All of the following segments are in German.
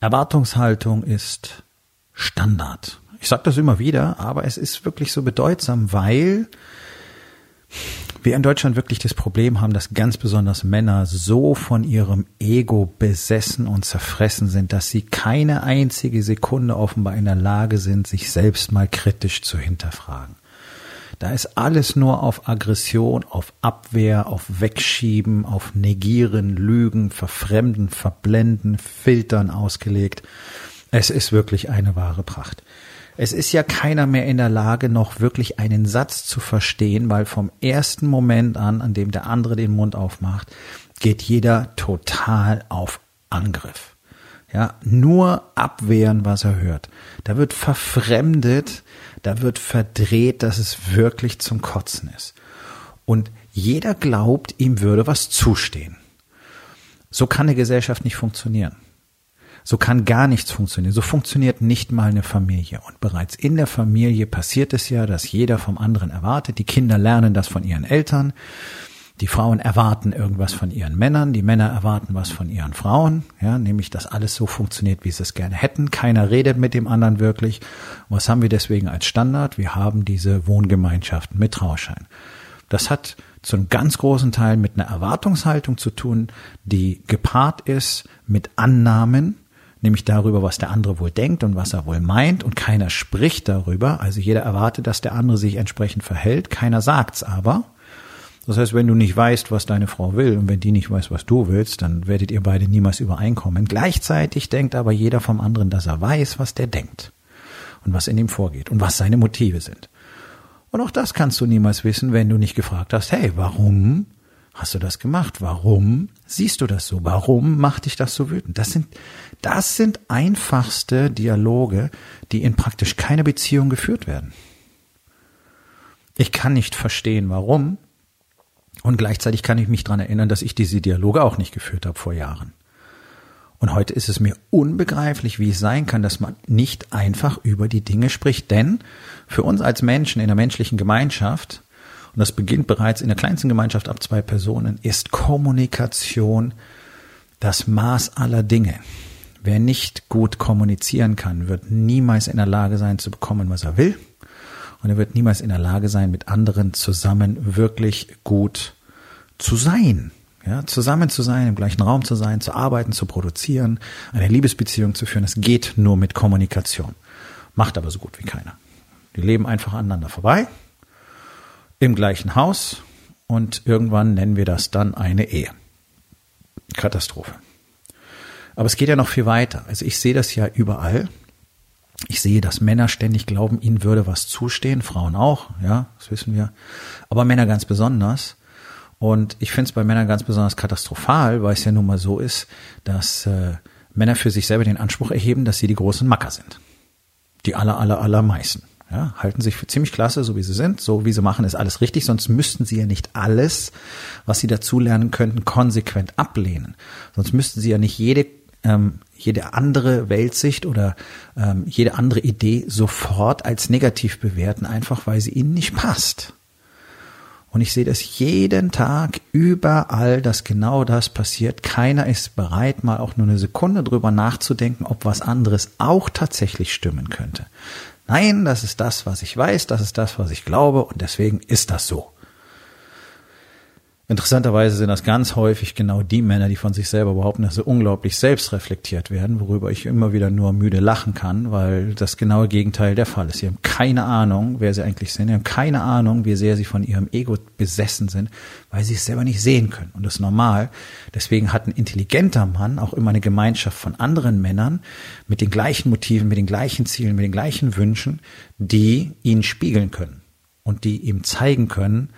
Erwartungshaltung ist Standard. Ich sage das immer wieder, aber es ist wirklich so bedeutsam, weil wir in Deutschland wirklich das Problem haben, dass ganz besonders Männer so von ihrem Ego besessen und zerfressen sind, dass sie keine einzige Sekunde offenbar in der Lage sind, sich selbst mal kritisch zu hinterfragen. Da ist alles nur auf Aggression, auf Abwehr, auf Wegschieben, auf Negieren, Lügen, Verfremden, Verblenden, Filtern ausgelegt. Es ist wirklich eine wahre Pracht. Es ist ja keiner mehr in der Lage, noch wirklich einen Satz zu verstehen, weil vom ersten Moment an, an dem der andere den Mund aufmacht, geht jeder total auf Angriff. Ja, nur abwehren, was er hört. Da wird verfremdet, da wird verdreht, dass es wirklich zum Kotzen ist. Und jeder glaubt, ihm würde was zustehen. So kann eine Gesellschaft nicht funktionieren. So kann gar nichts funktionieren. So funktioniert nicht mal eine Familie. Und bereits in der Familie passiert es ja, dass jeder vom anderen erwartet. Die Kinder lernen das von ihren Eltern. Die Frauen erwarten irgendwas von ihren Männern, die Männer erwarten was von ihren Frauen, ja, nämlich, dass alles so funktioniert, wie sie es gerne hätten. Keiner redet mit dem anderen wirklich. was haben wir deswegen als Standard? Wir haben diese Wohngemeinschaften mit Trauschein. Das hat zu einem ganz großen Teil mit einer Erwartungshaltung zu tun, die gepaart ist mit Annahmen, nämlich darüber, was der andere wohl denkt und was er wohl meint, und keiner spricht darüber. Also jeder erwartet, dass der andere sich entsprechend verhält, keiner sagt's aber. Das heißt, wenn du nicht weißt, was deine Frau will und wenn die nicht weiß, was du willst, dann werdet ihr beide niemals übereinkommen. Gleichzeitig denkt aber jeder vom anderen, dass er weiß, was der denkt und was in ihm vorgeht und was seine Motive sind. Und auch das kannst du niemals wissen, wenn du nicht gefragt hast, hey, warum hast du das gemacht? Warum siehst du das so? Warum macht dich das so wütend? Das sind, das sind einfachste Dialoge, die in praktisch keiner Beziehung geführt werden. Ich kann nicht verstehen, warum, und gleichzeitig kann ich mich dran erinnern, dass ich diese Dialoge auch nicht geführt habe vor Jahren. Und heute ist es mir unbegreiflich, wie es sein kann, dass man nicht einfach über die Dinge spricht. Denn für uns als Menschen in der menschlichen Gemeinschaft, und das beginnt bereits in der kleinsten Gemeinschaft ab zwei Personen, ist Kommunikation das Maß aller Dinge. Wer nicht gut kommunizieren kann, wird niemals in der Lage sein zu bekommen, was er will und er wird niemals in der Lage sein, mit anderen zusammen wirklich gut zu sein. Ja, zusammen zu sein, im gleichen Raum zu sein, zu arbeiten, zu produzieren, eine Liebesbeziehung zu führen, das geht nur mit Kommunikation. Macht aber so gut wie keiner. Die leben einfach aneinander vorbei, im gleichen Haus und irgendwann nennen wir das dann eine Ehe. Katastrophe. Aber es geht ja noch viel weiter. Also ich sehe das ja überall. Ich sehe, dass Männer ständig glauben, ihnen würde was zustehen, Frauen auch, ja, das wissen wir, aber Männer ganz besonders. Und ich finde es bei Männern ganz besonders katastrophal, weil es ja nun mal so ist, dass äh, Männer für sich selber den Anspruch erheben, dass sie die großen Macker sind. Die aller, aller, allermeisten. Ja, halten sich für ziemlich klasse, so wie sie sind. So wie sie machen, ist alles richtig. Sonst müssten sie ja nicht alles, was sie dazulernen könnten, konsequent ablehnen. Sonst müssten sie ja nicht jede ähm, jede andere Weltsicht oder ähm, jede andere Idee sofort als negativ bewerten, einfach weil sie ihnen nicht passt. Und ich sehe das jeden Tag überall, dass genau das passiert. Keiner ist bereit, mal auch nur eine Sekunde drüber nachzudenken, ob was anderes auch tatsächlich stimmen könnte. Nein, das ist das, was ich weiß, das ist das, was ich glaube und deswegen ist das so. Interessanterweise sind das ganz häufig genau die Männer, die von sich selber behaupten, dass sie unglaublich selbstreflektiert werden, worüber ich immer wieder nur müde lachen kann, weil das genaue Gegenteil der Fall ist. Sie haben keine Ahnung, wer sie eigentlich sind. Sie haben keine Ahnung, wie sehr sie von ihrem Ego besessen sind, weil sie es selber nicht sehen können. Und das ist normal. Deswegen hat ein intelligenter Mann auch immer eine Gemeinschaft von anderen Männern mit den gleichen Motiven, mit den gleichen Zielen, mit den gleichen Wünschen, die ihn spiegeln können und die ihm zeigen können,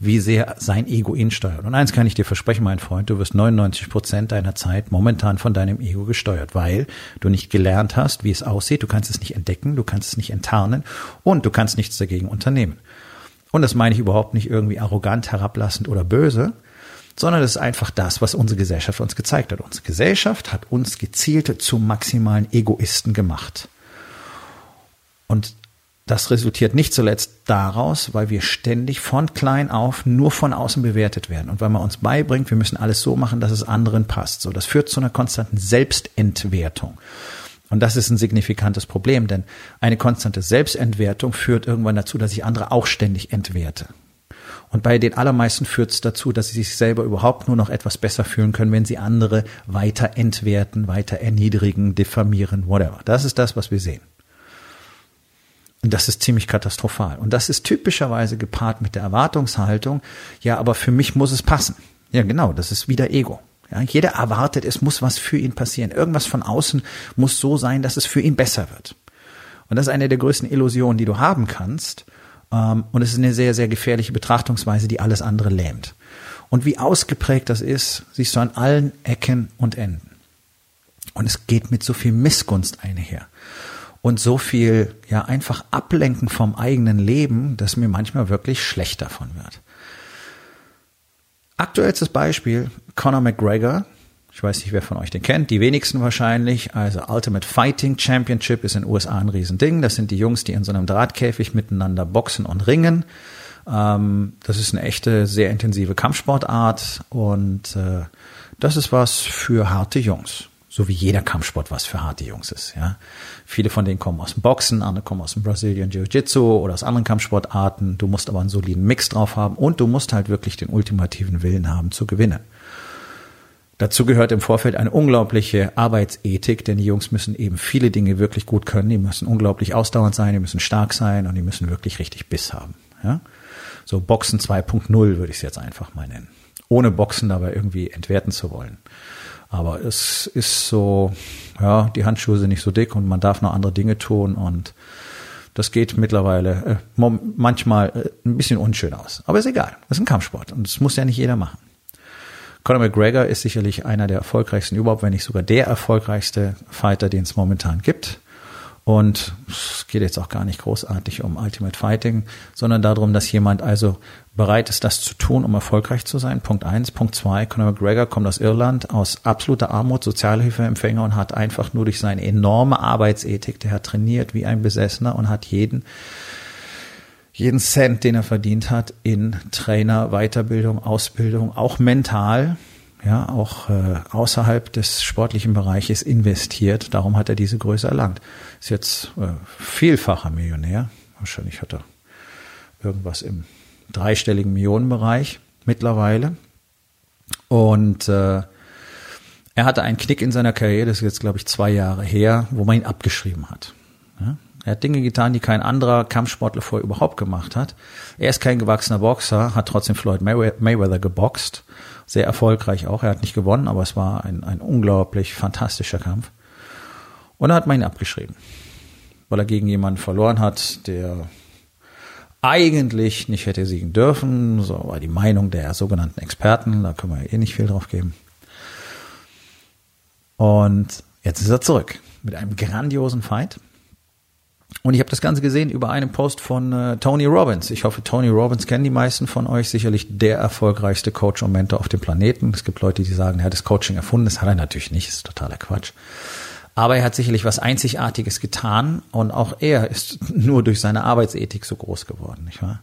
wie sehr sein Ego ihn steuert. Und eins kann ich dir versprechen, mein Freund, du wirst 99 Prozent deiner Zeit momentan von deinem Ego gesteuert, weil du nicht gelernt hast, wie es aussieht, du kannst es nicht entdecken, du kannst es nicht enttarnen und du kannst nichts dagegen unternehmen. Und das meine ich überhaupt nicht irgendwie arrogant, herablassend oder böse, sondern das ist einfach das, was unsere Gesellschaft uns gezeigt hat. Unsere Gesellschaft hat uns gezielt zu maximalen Egoisten gemacht. Und das resultiert nicht zuletzt daraus, weil wir ständig von klein auf nur von außen bewertet werden und weil man uns beibringt, wir müssen alles so machen, dass es anderen passt. So, das führt zu einer konstanten Selbstentwertung. Und das ist ein signifikantes Problem, denn eine konstante Selbstentwertung führt irgendwann dazu, dass ich andere auch ständig entwerte. Und bei den allermeisten führt es dazu, dass sie sich selber überhaupt nur noch etwas besser fühlen können, wenn sie andere weiter entwerten, weiter erniedrigen, diffamieren, whatever. Das ist das, was wir sehen. Und das ist ziemlich katastrophal. Und das ist typischerweise gepaart mit der Erwartungshaltung, ja, aber für mich muss es passen. Ja, genau, das ist wieder Ego. Ja, jeder erwartet, es muss was für ihn passieren. Irgendwas von außen muss so sein, dass es für ihn besser wird. Und das ist eine der größten Illusionen, die du haben kannst. Ähm, und es ist eine sehr, sehr gefährliche Betrachtungsweise, die alles andere lähmt. Und wie ausgeprägt das ist, siehst du an allen Ecken und Enden. Und es geht mit so viel Missgunst einher und so viel, ja, einfach ablenken vom eigenen Leben, dass mir manchmal wirklich schlecht davon wird. Aktuellstes Beispiel, Conor McGregor. Ich weiß nicht, wer von euch den kennt. Die wenigsten wahrscheinlich. Also Ultimate Fighting Championship ist in den USA ein Riesending. Das sind die Jungs, die in so einem Drahtkäfig miteinander boxen und ringen. Ähm, das ist eine echte, sehr intensive Kampfsportart und äh, das ist was für harte Jungs so wie jeder Kampfsport was für harte Jungs ist. Ja. Viele von denen kommen aus dem Boxen, andere kommen aus dem Brazilian Jiu-Jitsu oder aus anderen Kampfsportarten. Du musst aber einen soliden Mix drauf haben und du musst halt wirklich den ultimativen Willen haben zu gewinnen. Dazu gehört im Vorfeld eine unglaubliche Arbeitsethik, denn die Jungs müssen eben viele Dinge wirklich gut können. Die müssen unglaublich ausdauernd sein, die müssen stark sein und die müssen wirklich richtig Biss haben. Ja? So Boxen 2.0 würde ich es jetzt einfach mal nennen. Ohne Boxen dabei irgendwie entwerten zu wollen. Aber es ist so, ja, die Handschuhe sind nicht so dick und man darf noch andere Dinge tun und das geht mittlerweile äh, manchmal äh, ein bisschen unschön aus. Aber ist egal. Das ist ein Kampfsport und das muss ja nicht jeder machen. Conor McGregor ist sicherlich einer der erfolgreichsten überhaupt, wenn nicht sogar der erfolgreichste Fighter, den es momentan gibt. Und es geht jetzt auch gar nicht großartig um Ultimate Fighting, sondern darum, dass jemand also bereit ist, das zu tun, um erfolgreich zu sein. Punkt eins. Punkt zwei. Conor McGregor kommt aus Irland, aus absoluter Armut, Sozialhilfeempfänger und hat einfach nur durch seine enorme Arbeitsethik, der hat trainiert wie ein Besessener und hat jeden, jeden Cent, den er verdient hat, in Trainer, Weiterbildung, Ausbildung, auch mental, ja, auch äh, außerhalb des sportlichen Bereiches investiert. Darum hat er diese Größe erlangt. Ist jetzt äh, vielfacher Millionär. Wahrscheinlich hat er irgendwas im dreistelligen Millionenbereich mittlerweile. Und äh, er hatte einen Knick in seiner Karriere, das ist jetzt, glaube ich, zwei Jahre her, wo man ihn abgeschrieben hat. Ja? Er hat Dinge getan, die kein anderer Kampfsportler vorher überhaupt gemacht hat. Er ist kein gewachsener Boxer, hat trotzdem Floyd Mayweather geboxt. Sehr erfolgreich auch. Er hat nicht gewonnen, aber es war ein, ein unglaublich fantastischer Kampf. Und da hat man ihn abgeschrieben, weil er gegen jemanden verloren hat, der eigentlich nicht hätte siegen dürfen. So war die Meinung der sogenannten Experten. Da können wir eh nicht viel drauf geben. Und jetzt ist er zurück mit einem grandiosen Fight. Und ich habe das Ganze gesehen über einen Post von äh, Tony Robbins. Ich hoffe, Tony Robbins kennen die meisten von euch. Sicherlich der erfolgreichste Coach und Mentor auf dem Planeten. Es gibt Leute, die sagen, er hat das Coaching erfunden. Das hat er natürlich nicht. Das ist totaler Quatsch. Aber er hat sicherlich was Einzigartiges getan und auch er ist nur durch seine Arbeitsethik so groß geworden, nicht wahr?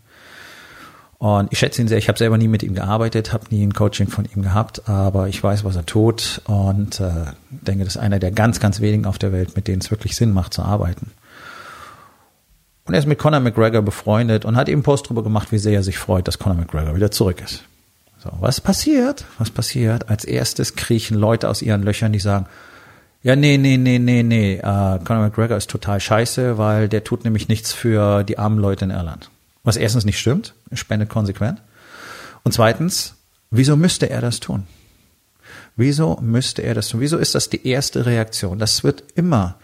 Und ich schätze ihn sehr. Ich habe selber nie mit ihm gearbeitet, habe nie ein Coaching von ihm gehabt, aber ich weiß, was er tut und äh, denke, das ist einer der ganz, ganz wenigen auf der Welt, mit denen es wirklich Sinn macht zu arbeiten. Und er ist mit Conor McGregor befreundet und hat eben Post darüber gemacht, wie sehr er sich freut, dass Conor McGregor wieder zurück ist. So, was passiert? Was passiert? Als erstes kriechen Leute aus ihren Löchern, die sagen, ja, nee, nee, nee, nee, nee. Uh, Conor McGregor ist total scheiße, weil der tut nämlich nichts für die armen Leute in Irland. Was erstens nicht stimmt, spendet konsequent. Und zweitens, wieso müsste er das tun? Wieso müsste er das tun? Wieso ist das die erste Reaktion? Das wird immer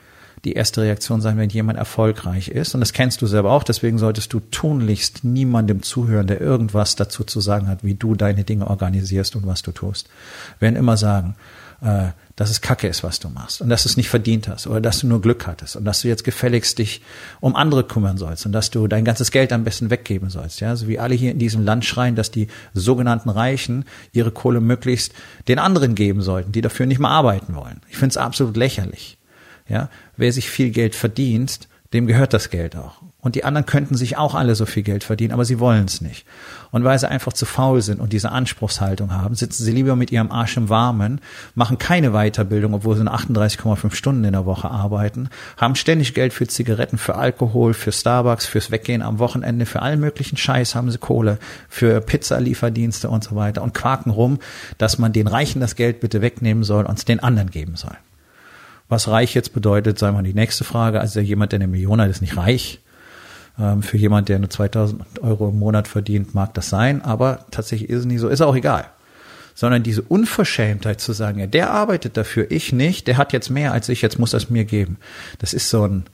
die erste Reaktion sein, wenn jemand erfolgreich ist. Und das kennst du selber auch. Deswegen solltest du tunlichst niemandem zuhören, der irgendwas dazu zu sagen hat, wie du deine Dinge organisierst und was du tust. Wir werden immer sagen, äh, dass es Kacke ist, was du machst und dass du es nicht verdient hast oder dass du nur Glück hattest und dass du jetzt gefälligst dich um andere kümmern sollst und dass du dein ganzes Geld am besten weggeben sollst. Ja, so wie alle hier in diesem Land schreien, dass die sogenannten Reichen ihre Kohle möglichst den anderen geben sollten, die dafür nicht mehr arbeiten wollen. Ich finde es absolut lächerlich. Ja, wer sich viel Geld verdient, dem gehört das Geld auch. Und die anderen könnten sich auch alle so viel Geld verdienen, aber sie wollen es nicht. Und weil sie einfach zu faul sind und diese Anspruchshaltung haben, sitzen sie lieber mit ihrem Arsch im Warmen, machen keine Weiterbildung, obwohl sie 38,5 Stunden in der Woche arbeiten, haben ständig Geld für Zigaretten, für Alkohol, für Starbucks, fürs Weggehen am Wochenende, für allen möglichen Scheiß haben sie Kohle, für Pizzalieferdienste und so weiter und quaken rum, dass man den Reichen das Geld bitte wegnehmen soll und es den anderen geben soll. Was reich jetzt bedeutet, sei mal die nächste Frage. Also jemand, der eine Million hat, ist nicht reich. Ähm, für jemand, der nur 2000 Euro im Monat verdient, mag das sein. Aber tatsächlich ist es nicht so. Ist auch egal. Sondern diese Unverschämtheit zu sagen, ja, der arbeitet dafür, ich nicht, der hat jetzt mehr als ich, jetzt muss das mir geben. Das ist so ein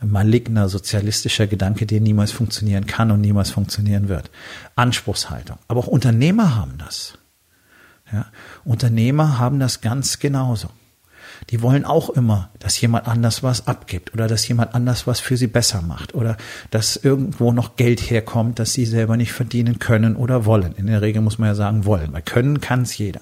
maligner sozialistischer Gedanke, der niemals funktionieren kann und niemals funktionieren wird. Anspruchshaltung. Aber auch Unternehmer haben das. Ja, Unternehmer haben das ganz genauso die wollen auch immer, dass jemand anders was abgibt oder dass jemand anders was für sie besser macht oder dass irgendwo noch Geld herkommt, das sie selber nicht verdienen können oder wollen. In der Regel muss man ja sagen wollen, weil können kann es jeder.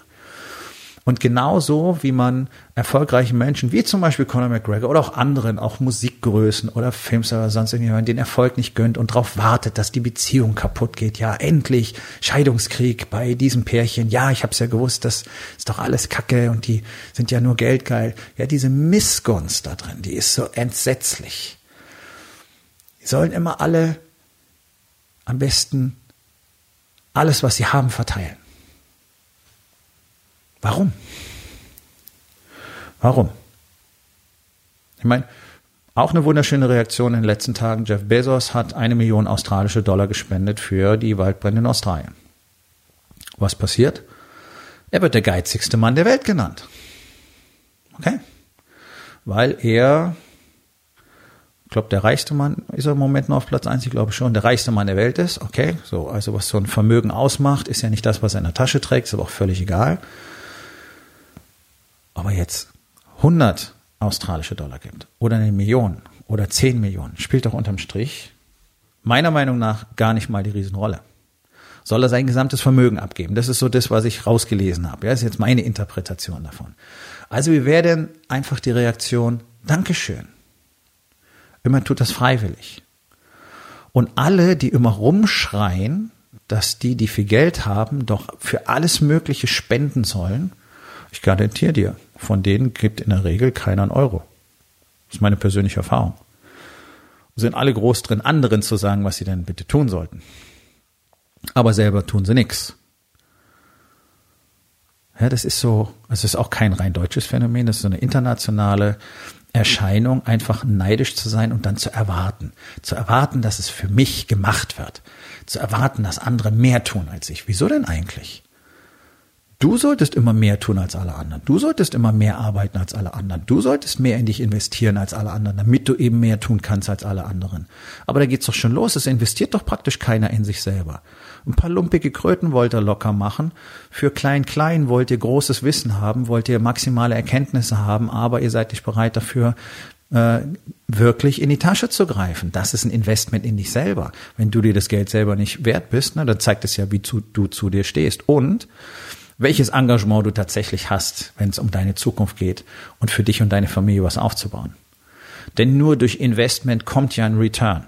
Und genauso wie man erfolgreichen Menschen, wie zum Beispiel Conor McGregor oder auch anderen, auch Musikgrößen oder Films oder sonst irgendjemand, den Erfolg nicht gönnt und darauf wartet, dass die Beziehung kaputt geht. Ja, endlich Scheidungskrieg bei diesem Pärchen. Ja, ich habe es ja gewusst, das ist doch alles Kacke und die sind ja nur geldgeil. Ja, diese Missgunst da drin, die ist so entsetzlich. Die sollen immer alle am besten alles, was sie haben, verteilen. Warum? Warum? Ich meine, auch eine wunderschöne Reaktion in den letzten Tagen. Jeff Bezos hat eine Million australische Dollar gespendet für die Waldbrände in Australien. Was passiert? Er wird der geizigste Mann der Welt genannt. Okay? Weil er, ich glaube, der reichste Mann ist er im Moment noch auf Platz eins. ich glaube schon, der reichste Mann der Welt ist. Okay, so, also was so ein Vermögen ausmacht, ist ja nicht das, was er in der Tasche trägt, ist aber auch völlig egal aber jetzt 100 australische Dollar gibt oder eine Million oder 10 Millionen, spielt doch unterm Strich meiner Meinung nach gar nicht mal die Riesenrolle. Soll er sein gesamtes Vermögen abgeben? Das ist so das, was ich rausgelesen habe. Ja, das ist jetzt meine Interpretation davon. Also wie wäre denn einfach die Reaktion, Dankeschön. Immer tut das freiwillig. Und alle, die immer rumschreien, dass die, die viel Geld haben, doch für alles Mögliche spenden sollen, ich garantiere dir, von denen gibt in der Regel keiner einen Euro. Das ist meine persönliche Erfahrung. Sind alle groß drin, anderen zu sagen, was sie denn bitte tun sollten. Aber selber tun sie nichts. Ja, das ist so, es ist auch kein rein deutsches Phänomen, das ist so eine internationale Erscheinung, einfach neidisch zu sein und dann zu erwarten. Zu erwarten, dass es für mich gemacht wird. Zu erwarten, dass andere mehr tun als ich. Wieso denn eigentlich? Du solltest immer mehr tun als alle anderen. Du solltest immer mehr arbeiten als alle anderen. Du solltest mehr in dich investieren als alle anderen, damit du eben mehr tun kannst als alle anderen. Aber da geht's doch schon los. Es investiert doch praktisch keiner in sich selber. Ein paar lumpige Kröten wollt ihr locker machen. Für klein-klein wollt ihr großes Wissen haben, wollt ihr maximale Erkenntnisse haben, aber ihr seid nicht bereit dafür, äh, wirklich in die Tasche zu greifen. Das ist ein Investment in dich selber. Wenn du dir das Geld selber nicht wert bist, ne, dann zeigt es ja, wie zu, du zu dir stehst. Und welches Engagement du tatsächlich hast, wenn es um deine Zukunft geht und für dich und deine Familie was aufzubauen. Denn nur durch Investment kommt ja ein Return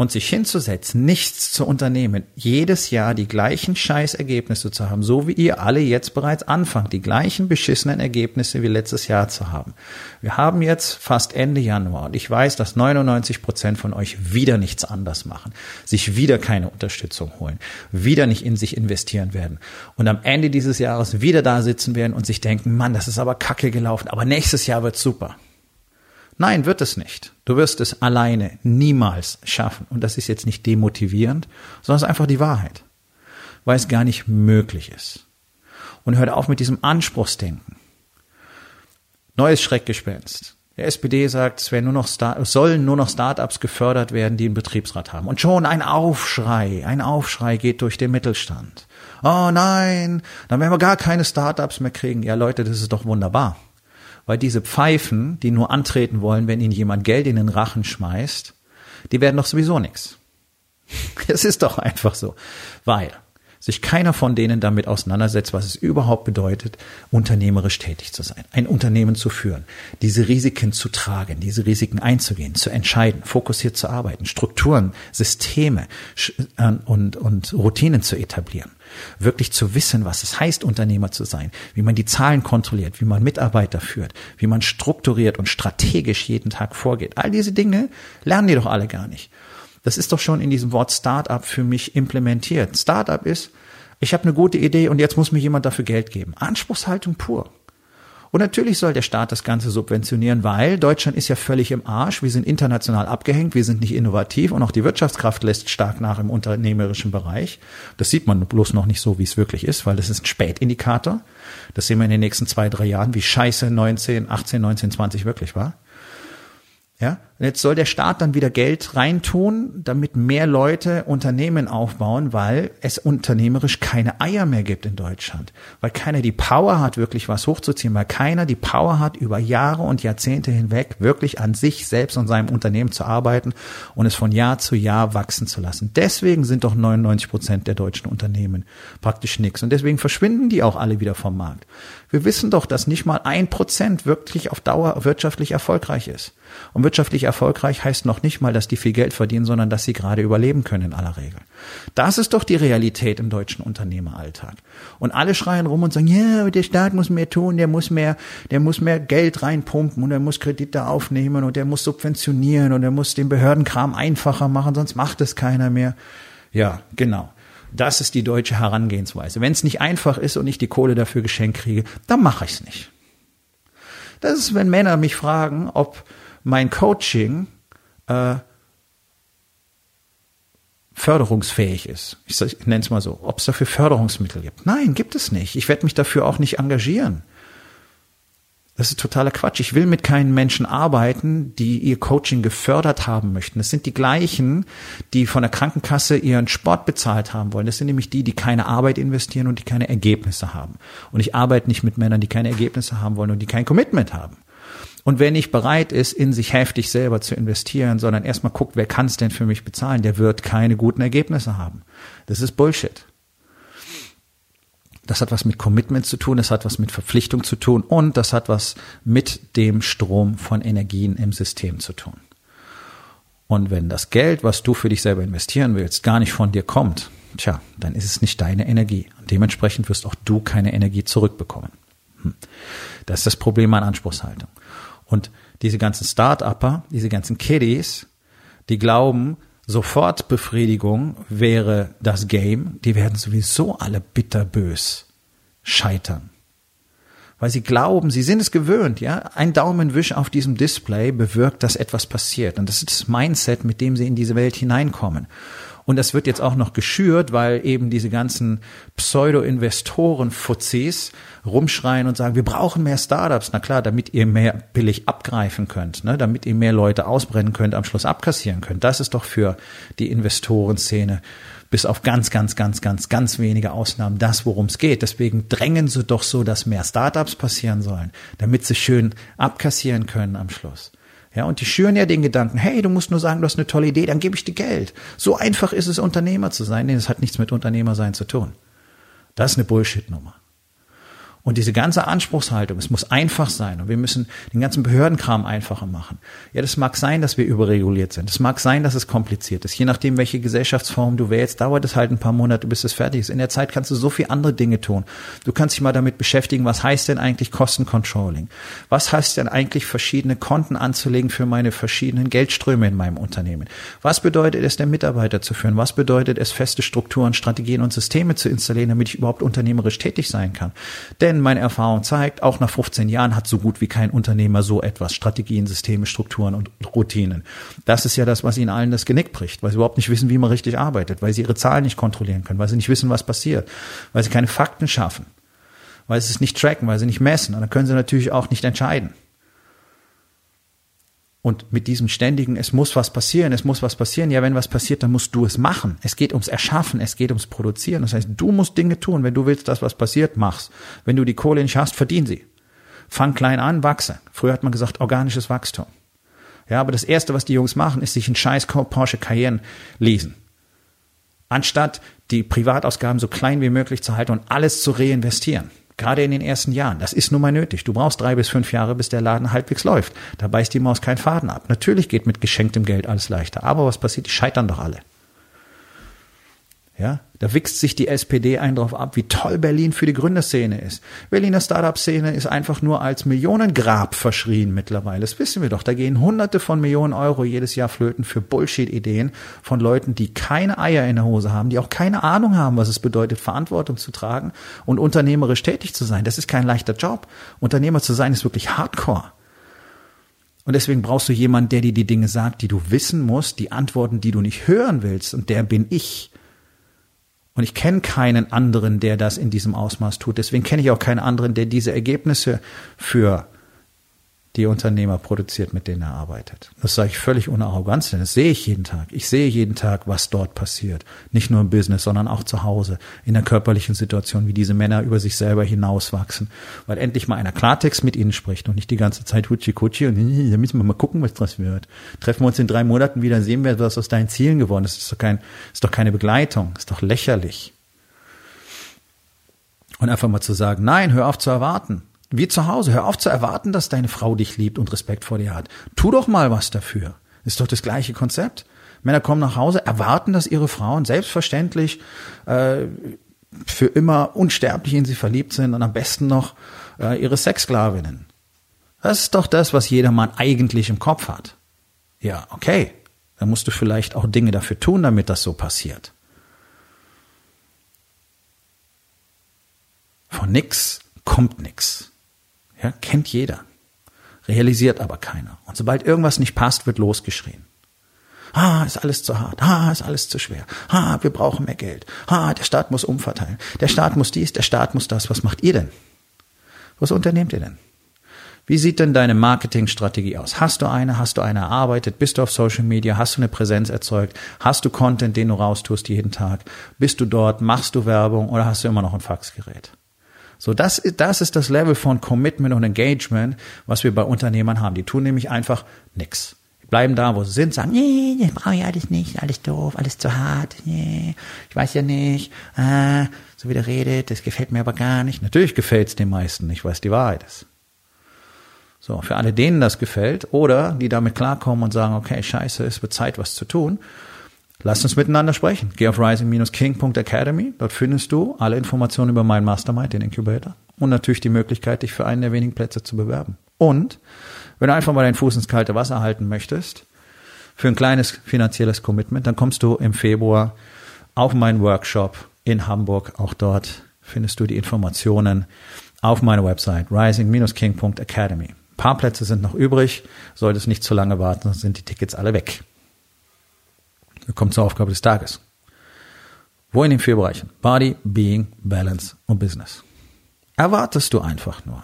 und sich hinzusetzen, nichts zu unternehmen, jedes Jahr die gleichen Scheißergebnisse zu haben, so wie ihr alle jetzt bereits anfangt, die gleichen beschissenen Ergebnisse wie letztes Jahr zu haben. Wir haben jetzt fast Ende Januar und ich weiß, dass 99 Prozent von euch wieder nichts anders machen, sich wieder keine Unterstützung holen, wieder nicht in sich investieren werden und am Ende dieses Jahres wieder da sitzen werden und sich denken, Mann, das ist aber kacke gelaufen, aber nächstes Jahr wird super. Nein, wird es nicht. Du wirst es alleine niemals schaffen. Und das ist jetzt nicht demotivierend, sondern es ist einfach die Wahrheit. Weil es gar nicht möglich ist. Und hört auf mit diesem Anspruchsdenken. Neues Schreckgespenst. Der SPD sagt, es, nur noch Start es sollen nur noch Startups gefördert werden, die einen Betriebsrat haben. Und schon ein Aufschrei, ein Aufschrei geht durch den Mittelstand. Oh nein, dann werden wir gar keine Startups mehr kriegen. Ja Leute, das ist doch wunderbar. Weil diese Pfeifen, die nur antreten wollen, wenn ihnen jemand Geld in den Rachen schmeißt, die werden doch sowieso nichts. Es ist doch einfach so. Weil sich keiner von denen damit auseinandersetzt, was es überhaupt bedeutet, unternehmerisch tätig zu sein, ein Unternehmen zu führen, diese Risiken zu tragen, diese Risiken einzugehen, zu entscheiden, fokussiert zu arbeiten, Strukturen, Systeme äh, und, und Routinen zu etablieren. Wirklich zu wissen, was es heißt, Unternehmer zu sein, wie man die Zahlen kontrolliert, wie man Mitarbeiter führt, wie man strukturiert und strategisch jeden Tag vorgeht. All diese Dinge lernen die doch alle gar nicht. Das ist doch schon in diesem Wort Startup für mich implementiert. Startup ist, ich habe eine gute Idee und jetzt muss mir jemand dafür Geld geben. Anspruchshaltung pur. Und natürlich soll der Staat das Ganze subventionieren, weil Deutschland ist ja völlig im Arsch. Wir sind international abgehängt, wir sind nicht innovativ und auch die Wirtschaftskraft lässt stark nach im unternehmerischen Bereich. Das sieht man bloß noch nicht so, wie es wirklich ist, weil das ist ein Spätindikator. Das sehen wir in den nächsten zwei, drei Jahren, wie scheiße 19, 18, 19, 20 wirklich war. Ja, und jetzt soll der Staat dann wieder Geld reintun, damit mehr Leute Unternehmen aufbauen, weil es unternehmerisch keine Eier mehr gibt in Deutschland. Weil keiner die Power hat, wirklich was hochzuziehen, weil keiner die Power hat, über Jahre und Jahrzehnte hinweg wirklich an sich selbst und seinem Unternehmen zu arbeiten und es von Jahr zu Jahr wachsen zu lassen. Deswegen sind doch 99 Prozent der deutschen Unternehmen praktisch nichts. Und deswegen verschwinden die auch alle wieder vom Markt. Wir wissen doch, dass nicht mal ein Prozent wirklich auf Dauer wirtschaftlich erfolgreich ist. Und wirtschaftlich erfolgreich heißt noch nicht mal, dass die viel Geld verdienen, sondern dass sie gerade überleben können in aller Regel. Das ist doch die Realität im deutschen Unternehmeralltag. Und alle schreien rum und sagen, ja, der Staat muss mehr tun, der muss mehr, der muss mehr Geld reinpumpen und er muss Kredite aufnehmen und er muss subventionieren und er muss den Behördenkram einfacher machen, sonst macht es keiner mehr. Ja, genau. Das ist die deutsche Herangehensweise. Wenn es nicht einfach ist und ich die Kohle dafür geschenkt kriege, dann mache ich es nicht. Das ist, wenn Männer mich fragen, ob mein Coaching äh, förderungsfähig ist. Ich, ich nenne es mal so, ob es dafür Förderungsmittel gibt. Nein, gibt es nicht. Ich werde mich dafür auch nicht engagieren. Das ist totaler Quatsch. Ich will mit keinen Menschen arbeiten, die ihr Coaching gefördert haben möchten. Das sind die gleichen, die von der Krankenkasse ihren Sport bezahlt haben wollen. Das sind nämlich die, die keine Arbeit investieren und die keine Ergebnisse haben. Und ich arbeite nicht mit Männern, die keine Ergebnisse haben wollen und die kein Commitment haben. Und wer nicht bereit ist, in sich heftig selber zu investieren, sondern erstmal guckt, wer kann es denn für mich bezahlen, der wird keine guten Ergebnisse haben. Das ist Bullshit. Das hat was mit Commitment zu tun, das hat was mit Verpflichtung zu tun und das hat was mit dem Strom von Energien im System zu tun. Und wenn das Geld, was du für dich selber investieren willst, gar nicht von dir kommt, tja, dann ist es nicht deine Energie. Und dementsprechend wirst auch du keine Energie zurückbekommen. Hm. Das ist das Problem an Anspruchshaltung. Und diese ganzen Start-Upper, diese ganzen Kiddies, die glauben, Sofortbefriedigung wäre das Game, die werden sowieso alle bitterbös scheitern. Weil sie glauben, sie sind es gewöhnt, ja. Ein Daumenwisch auf diesem Display bewirkt, dass etwas passiert. Und das ist das Mindset, mit dem sie in diese Welt hineinkommen. Und das wird jetzt auch noch geschürt, weil eben diese ganzen Pseudo-Investoren-Fuzis rumschreien und sagen, wir brauchen mehr Startups. Na klar, damit ihr mehr billig abgreifen könnt, ne? damit ihr mehr Leute ausbrennen könnt, am Schluss abkassieren könnt. Das ist doch für die Investorenszene bis auf ganz, ganz, ganz, ganz, ganz wenige Ausnahmen das, worum es geht. Deswegen drängen sie doch so, dass mehr Startups passieren sollen, damit sie schön abkassieren können am Schluss. Ja, und die schüren ja den Gedanken, hey, du musst nur sagen, du hast eine tolle Idee, dann gebe ich dir Geld. So einfach ist es, Unternehmer zu sein. Nee, das hat nichts mit Unternehmersein zu tun. Das ist eine Bullshit-Nummer. Und diese ganze Anspruchshaltung, es muss einfach sein und wir müssen den ganzen Behördenkram einfacher machen. Ja, das mag sein, dass wir überreguliert sind. Es mag sein, dass es kompliziert ist. Je nachdem, welche Gesellschaftsform du wählst, dauert es halt ein paar Monate, bis es fertig ist. In der Zeit kannst du so viel andere Dinge tun. Du kannst dich mal damit beschäftigen, was heißt denn eigentlich Kostencontrolling? Was heißt denn eigentlich verschiedene Konten anzulegen für meine verschiedenen Geldströme in meinem Unternehmen? Was bedeutet es, der Mitarbeiter zu führen? Was bedeutet es, feste Strukturen, Strategien und Systeme zu installieren, damit ich überhaupt unternehmerisch tätig sein kann? Denn denn meine Erfahrung zeigt, auch nach 15 Jahren hat so gut wie kein Unternehmer so etwas, Strategien, Systeme, Strukturen und Routinen. Das ist ja das, was ihnen allen das Genick bricht, weil sie überhaupt nicht wissen, wie man richtig arbeitet, weil sie ihre Zahlen nicht kontrollieren können, weil sie nicht wissen, was passiert, weil sie keine Fakten schaffen, weil sie es nicht tracken, weil sie nicht messen. Und dann können sie natürlich auch nicht entscheiden. Und mit diesem ständigen, es muss was passieren, es muss was passieren. Ja, wenn was passiert, dann musst du es machen. Es geht ums Erschaffen, es geht ums Produzieren. Das heißt, du musst Dinge tun. Wenn du willst, dass was passiert, mach's. Wenn du die Kohle nicht hast, verdien sie. Fang klein an, wachse. Früher hat man gesagt, organisches Wachstum. Ja, aber das erste, was die Jungs machen, ist sich einen scheiß Porsche Cayenne lesen. Anstatt die Privatausgaben so klein wie möglich zu halten und alles zu reinvestieren. Gerade in den ersten Jahren. Das ist nun mal nötig. Du brauchst drei bis fünf Jahre, bis der Laden halbwegs läuft. Da beißt die Maus keinen Faden ab. Natürlich geht mit geschenktem Geld alles leichter. Aber was passiert? Die scheitern doch alle. Ja, da wichst sich die SPD ein drauf ab, wie toll Berlin für die Gründerszene ist. Berliner Startup-Szene ist einfach nur als Millionengrab verschrien mittlerweile. Das wissen wir doch. Da gehen hunderte von Millionen Euro jedes Jahr flöten für Bullshit-Ideen von Leuten, die keine Eier in der Hose haben, die auch keine Ahnung haben, was es bedeutet, Verantwortung zu tragen und unternehmerisch tätig zu sein. Das ist kein leichter Job. Unternehmer zu sein ist wirklich Hardcore. Und deswegen brauchst du jemanden, der dir die Dinge sagt, die du wissen musst, die Antworten, die du nicht hören willst. Und der bin ich. Und ich kenne keinen anderen, der das in diesem Ausmaß tut. Deswegen kenne ich auch keinen anderen, der diese Ergebnisse für die Unternehmer produziert, mit denen er arbeitet. Das sage ich völlig ohne Arroganz, denn das sehe ich jeden Tag. Ich sehe jeden Tag, was dort passiert. Nicht nur im Business, sondern auch zu Hause, in der körperlichen Situation, wie diese Männer über sich selber hinauswachsen. Weil endlich mal einer Klartext mit ihnen spricht und nicht die ganze Zeit Hutschi Kutschi und da müssen wir mal gucken, was das wird. Treffen wir uns in drei Monaten wieder, sehen wir, was aus deinen Zielen geworden ist. Das ist doch, kein, ist doch keine Begleitung, ist doch lächerlich. Und einfach mal zu sagen, nein, hör auf zu erwarten. Wie zu Hause. Hör auf zu erwarten, dass deine Frau dich liebt und Respekt vor dir hat. Tu doch mal was dafür. Ist doch das gleiche Konzept. Männer kommen nach Hause, erwarten, dass ihre Frauen selbstverständlich äh, für immer unsterblich in sie verliebt sind und am besten noch äh, ihre Sexsklavinnen. Das ist doch das, was jeder Mann eigentlich im Kopf hat. Ja, okay. Dann musst du vielleicht auch Dinge dafür tun, damit das so passiert. Von nix kommt nix. Ja, kennt jeder. Realisiert aber keiner. Und sobald irgendwas nicht passt, wird losgeschrien. Ah, ist alles zu hart. Ah, ist alles zu schwer. Ah, wir brauchen mehr Geld. Ah, der Staat muss umverteilen. Der Staat muss dies, der Staat muss das. Was macht ihr denn? Was unternehmt ihr denn? Wie sieht denn deine Marketingstrategie aus? Hast du eine? Hast du eine erarbeitet? Bist du auf Social Media? Hast du eine Präsenz erzeugt? Hast du Content, den du raustust jeden Tag? Bist du dort? Machst du Werbung oder hast du immer noch ein Faxgerät? So, das, das ist das Level von Commitment und Engagement, was wir bei Unternehmern haben. Die tun nämlich einfach nix. Bleiben da, wo sie sind, sagen, nee, nee, brauche ich alles nicht, alles doof, alles zu hart, nee, ich weiß ja nicht, äh, so wie der redet, das gefällt mir aber gar nicht. Natürlich gefällt es den meisten nicht, weil es die Wahrheit ist. So, für alle denen das gefällt oder die damit klarkommen und sagen, okay, scheiße, es wird Zeit, was zu tun, Lasst uns miteinander sprechen. Geh auf rising-king.academy. Dort findest du alle Informationen über meinen Mastermind, den Incubator. Und natürlich die Möglichkeit, dich für einen der wenigen Plätze zu bewerben. Und wenn du einfach mal deinen Fuß ins kalte Wasser halten möchtest, für ein kleines finanzielles Commitment, dann kommst du im Februar auf meinen Workshop in Hamburg. Auch dort findest du die Informationen auf meiner Website rising-king.academy. Ein paar Plätze sind noch übrig. Solltest nicht zu lange warten, sonst sind die Tickets alle weg. Wir kommen zur Aufgabe des Tages. Wo in den vier Bereichen? Body, Being, Balance und Business. Erwartest du einfach nur.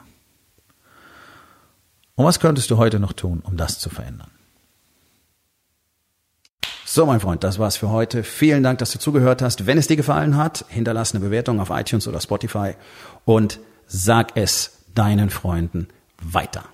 Und was könntest du heute noch tun, um das zu verändern? So, mein Freund, das war's für heute. Vielen Dank, dass du zugehört hast. Wenn es dir gefallen hat, hinterlass eine Bewertung auf iTunes oder Spotify und sag es deinen Freunden weiter.